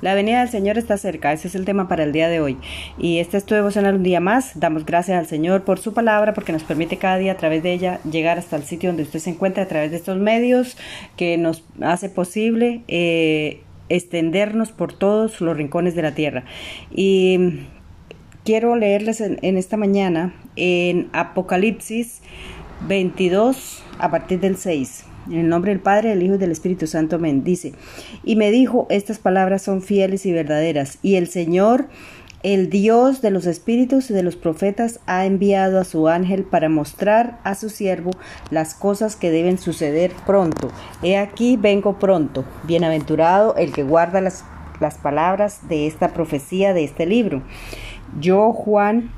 La venida del Señor está cerca, ese es el tema para el día de hoy. Y este es tu devocional un día más. Damos gracias al Señor por su palabra, porque nos permite cada día a través de ella llegar hasta el sitio donde usted se encuentra, a través de estos medios que nos hace posible eh, extendernos por todos los rincones de la tierra. Y quiero leerles en, en esta mañana en Apocalipsis 22 a partir del 6. En el nombre del Padre, del Hijo y del Espíritu Santo, amén. Dice, y me dijo, estas palabras son fieles y verdaderas, y el Señor, el Dios de los espíritus y de los profetas, ha enviado a su ángel para mostrar a su siervo las cosas que deben suceder pronto. He aquí vengo pronto. Bienaventurado el que guarda las, las palabras de esta profecía de este libro. Yo, Juan,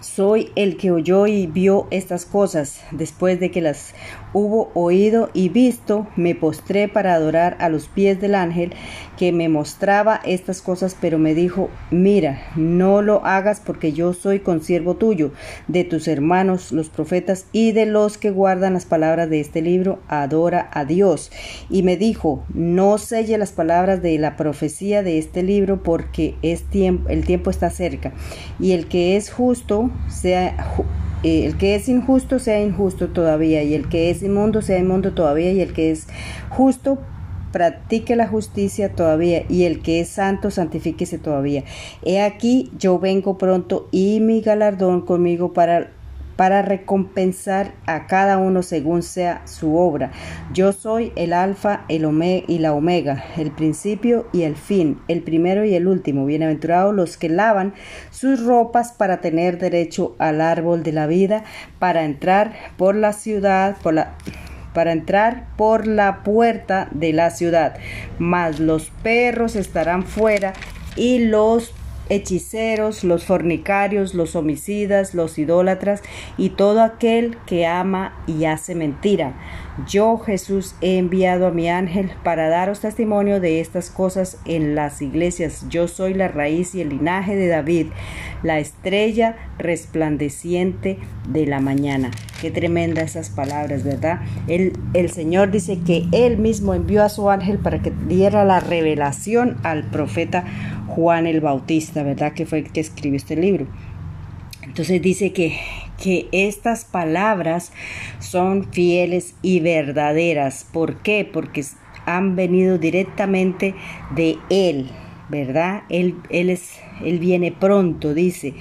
soy el que oyó y vio estas cosas. Después de que las hubo oído y visto, me postré para adorar a los pies del ángel que me mostraba estas cosas, pero me dijo, mira, no lo hagas porque yo soy consiervo tuyo, de tus hermanos los profetas y de los que guardan las palabras de este libro, adora a Dios. Y me dijo, no selle las palabras de la profecía de este libro porque es tiempo, el tiempo está cerca. Y el que es justo, sea eh, el que es injusto sea injusto todavía, y el que es inmundo sea inmundo todavía, y el que es justo practique la justicia todavía, y el que es santo santifíquese todavía. He aquí yo vengo pronto y mi galardón conmigo para para recompensar a cada uno según sea su obra. Yo soy el alfa el y la omega, el principio y el fin, el primero y el último. Bienaventurados los que lavan sus ropas para tener derecho al árbol de la vida, para entrar por la ciudad, para entrar por la puerta de la ciudad. Mas los perros estarán fuera y los hechiceros, los fornicarios, los homicidas, los idólatras y todo aquel que ama y hace mentira. Yo, Jesús, he enviado a mi ángel para daros testimonio de estas cosas en las iglesias. Yo soy la raíz y el linaje de David, la estrella resplandeciente de la mañana. Qué tremenda esas palabras, ¿verdad? El, el Señor dice que Él mismo envió a su ángel para que diera la revelación al profeta Juan el Bautista, ¿verdad? Que fue el que escribió este libro. Entonces dice que, que estas palabras son fieles y verdaderas. ¿Por qué? Porque han venido directamente de Él, ¿verdad? Él, él, es, él viene pronto, dice.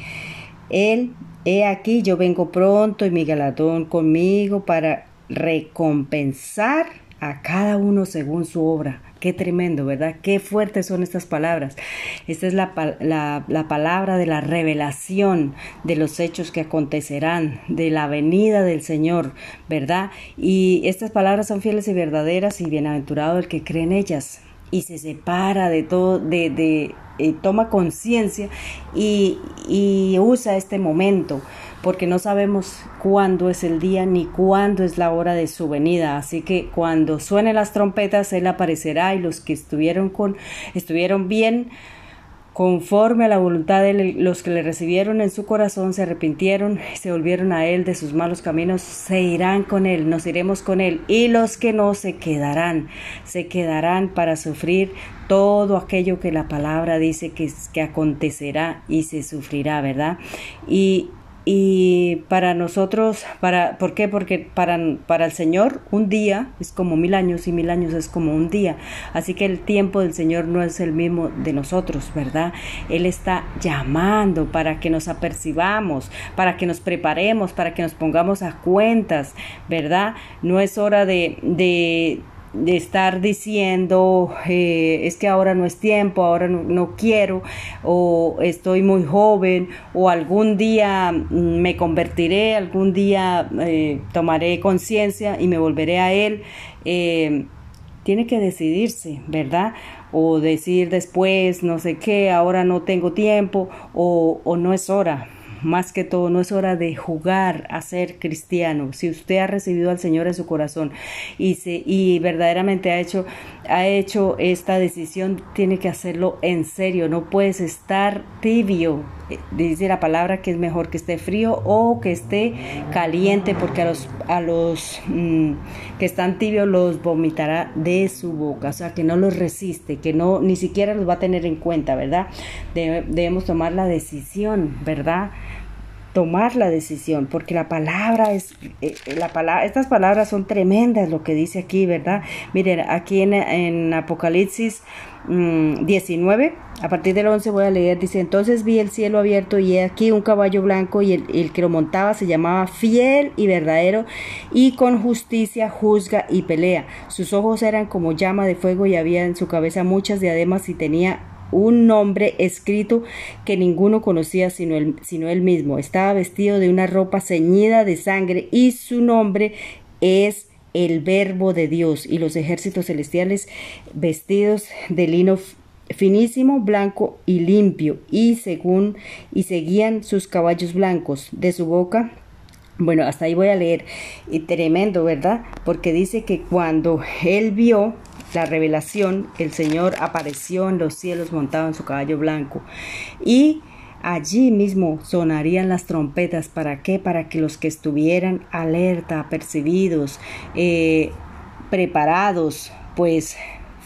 Él, he aquí, yo vengo pronto y mi galardón conmigo para recompensar a cada uno según su obra. Qué tremendo, ¿verdad? Qué fuertes son estas palabras. Esta es la, la, palabra de la revelación de los hechos que acontecerán, de la venida del Señor, ¿verdad? Y estas palabras son fieles y verdaderas y bienaventurado el que cree en ellas y se separa de todo, de, de eh, toma conciencia y, y usa este momento porque no sabemos cuándo es el día ni cuándo es la hora de su venida. Así que cuando suenen las trompetas, Él aparecerá y los que estuvieron, con, estuvieron bien conforme a la voluntad de los que le recibieron en su corazón, se arrepintieron se volvieron a Él de sus malos caminos, se irán con Él, nos iremos con Él. Y los que no se quedarán, se quedarán para sufrir todo aquello que la palabra dice que, que acontecerá y se sufrirá, ¿verdad? Y y para nosotros, para, ¿por qué? Porque para, para el Señor un día es como mil años y mil años es como un día. Así que el tiempo del Señor no es el mismo de nosotros, ¿verdad? Él está llamando para que nos apercibamos, para que nos preparemos, para que nos pongamos a cuentas, ¿verdad? No es hora de, de de estar diciendo eh, es que ahora no es tiempo, ahora no, quiero, o estoy muy joven, o algún día mm, me convertiré, algún día eh, tomaré conciencia y me volveré a Él. Eh, tiene que decidirse, ¿verdad? O decir después, no sé qué, ahora no tengo tiempo, o, o no es hora más que todo, no es hora de jugar a ser cristiano. Si usted ha recibido al Señor en su corazón y, se, y verdaderamente ha hecho, ha hecho esta decisión, tiene que hacerlo en serio. No puedes estar tibio dice la palabra que es mejor que esté frío o que esté caliente, porque a los, a los mm, que están tibios los vomitará de su boca, o sea, que no los resiste, que no ni siquiera los va a tener en cuenta, ¿verdad? debemos tomar la decisión, ¿verdad? Tomar la decisión, porque la palabra es, eh, la palabra, estas palabras son tremendas lo que dice aquí, ¿verdad? Miren, aquí en, Apocalipsis 19, mm, a partir del 11 voy a leer, dice, entonces vi el cielo abierto y he aquí un caballo blanco y el, el que lo montaba se llamaba fiel y verdadero y con justicia juzga y pelea. Sus ojos eran como llama de fuego y había en su cabeza muchas diademas y tenía un nombre escrito que ninguno conocía sino él, mismo. Estaba vestido de una ropa ceñida de sangre y su nombre es el verbo de Dios y los ejércitos celestiales vestidos de lino finísimo, blanco y limpio y según y seguían sus caballos blancos de su boca bueno, hasta ahí voy a leer. Y tremendo, ¿verdad? Porque dice que cuando él vio la revelación, el Señor apareció en los cielos montado en su caballo blanco. Y allí mismo sonarían las trompetas. ¿Para qué? Para que los que estuvieran alerta, apercibidos, eh, preparados, pues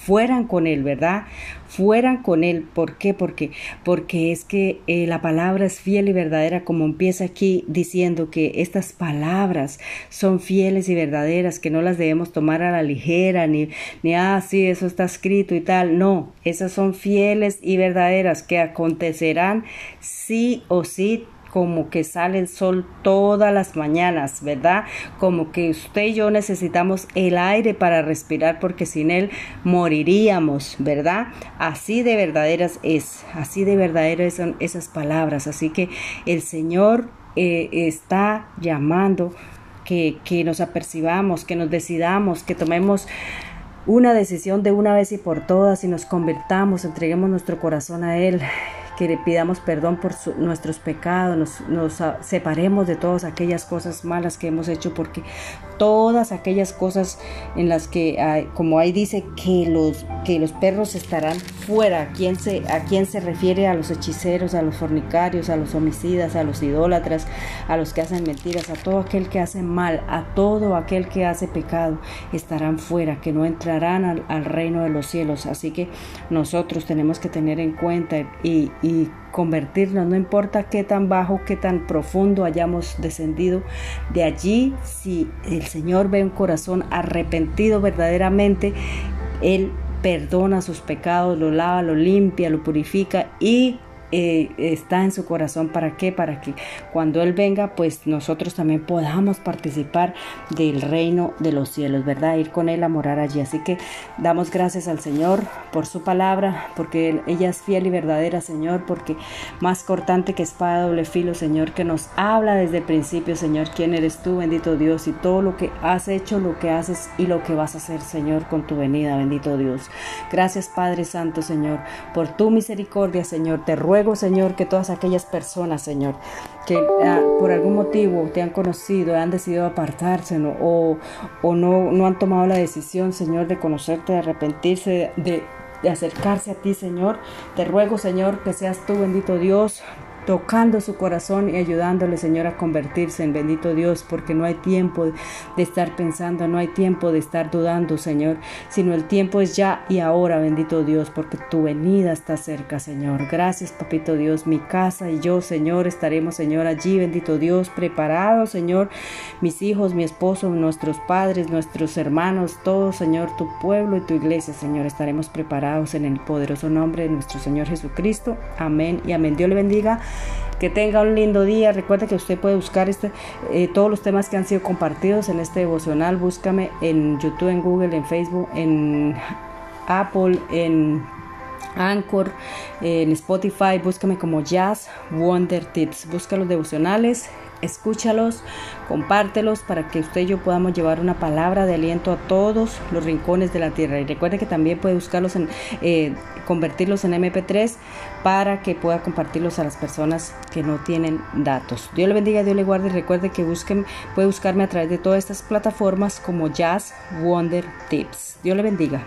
fueran con él, ¿verdad? Fueran con él. ¿Por qué? Porque, porque es que eh, la palabra es fiel y verdadera, como empieza aquí diciendo que estas palabras son fieles y verdaderas, que no las debemos tomar a la ligera, ni, ni, ah, sí, eso está escrito y tal. No, esas son fieles y verdaderas, que acontecerán sí o sí como que sale el sol todas las mañanas, ¿verdad? Como que usted y yo necesitamos el aire para respirar porque sin él moriríamos, ¿verdad? Así de verdaderas es, así de verdaderas son esas palabras. Así que el Señor eh, está llamando que, que nos apercibamos, que nos decidamos, que tomemos una decisión de una vez y por todas y nos convertamos, entreguemos nuestro corazón a Él que le pidamos perdón por nuestros pecados, nos, separemos de todas aquellas cosas malas que hemos hecho, porque todas aquellas cosas en las que, como ahí dice, que los, que los perros estarán fuera, ¿a quién, se, ¿a quién se refiere? A los hechiceros, a los fornicarios, a los homicidas, a los idólatras, a los que hacen mentiras, a todo aquel que hace mal, a todo aquel que hace pecado, estarán fuera, que no entrarán al, reino de los cielos. Así que nosotros tenemos que tener en cuenta y convertirnos, no importa qué tan bajo, qué tan profundo hayamos descendido. De allí, si el Señor ve un corazón arrepentido verdaderamente, Él perdona sus pecados, lo lava, lo limpia, lo purifica y eh, está en su corazón. ¿Para qué? Para que cuando Él venga, pues nosotros también podamos participar del reino de los cielos, ¿verdad? Ir con Él a morar allí. Así que damos gracias al Señor por su palabra, porque ella es fiel y verdadera, Señor, porque más cortante que espada doble filo, Señor, que nos habla desde el principio, Señor, quién eres tú, bendito Dios, y todo lo que has hecho, lo que haces y lo que vas a hacer, Señor, con tu venida, bendito Dios. Gracias, Padre Santo, Señor, por tu misericordia, Señor. Te ruego Señor, que todas aquellas personas, Señor, que ah, por algún motivo te han conocido, han decidido apartarse o, o no, no han tomado la decisión, Señor, de conocerte, de arrepentirse, de, de acercarse a ti, Señor. Te ruego, Señor, que seas tú, bendito Dios, tocando su corazón y ayudándole, Señor, a convertirse en bendito Dios, porque no hay tiempo de estar pensando, no hay tiempo de estar dudando, Señor, sino el tiempo es ya y ahora, bendito Dios, porque tu venida está cerca, Señor. Gracias, papito Dios, mi casa y yo, Señor, estaremos, Señor, allí, bendito Dios, preparados, Señor, mis hijos, mi esposo, nuestros padres, nuestros hermanos, todos, Señor, tu pueblo y tu iglesia, Señor, estaremos preparados en el poderoso nombre de nuestro Señor Jesucristo. Amén y amén. Dios le bendiga. Que tenga un lindo día. Recuerda que usted puede buscar este, eh, todos los temas que han sido compartidos en este devocional. Búscame en YouTube, en Google, en Facebook, en Apple, en Anchor, en Spotify. Búscame como Jazz Wonder Tips. Busca los devocionales escúchalos, compártelos para que usted y yo podamos llevar una palabra de aliento a todos los rincones de la tierra. Y recuerde que también puede buscarlos en, eh, convertirlos en MP3 para que pueda compartirlos a las personas que no tienen datos. Dios le bendiga, Dios le guarde y recuerde que busquen, puede buscarme a través de todas estas plataformas como Jazz Wonder Tips. Dios le bendiga.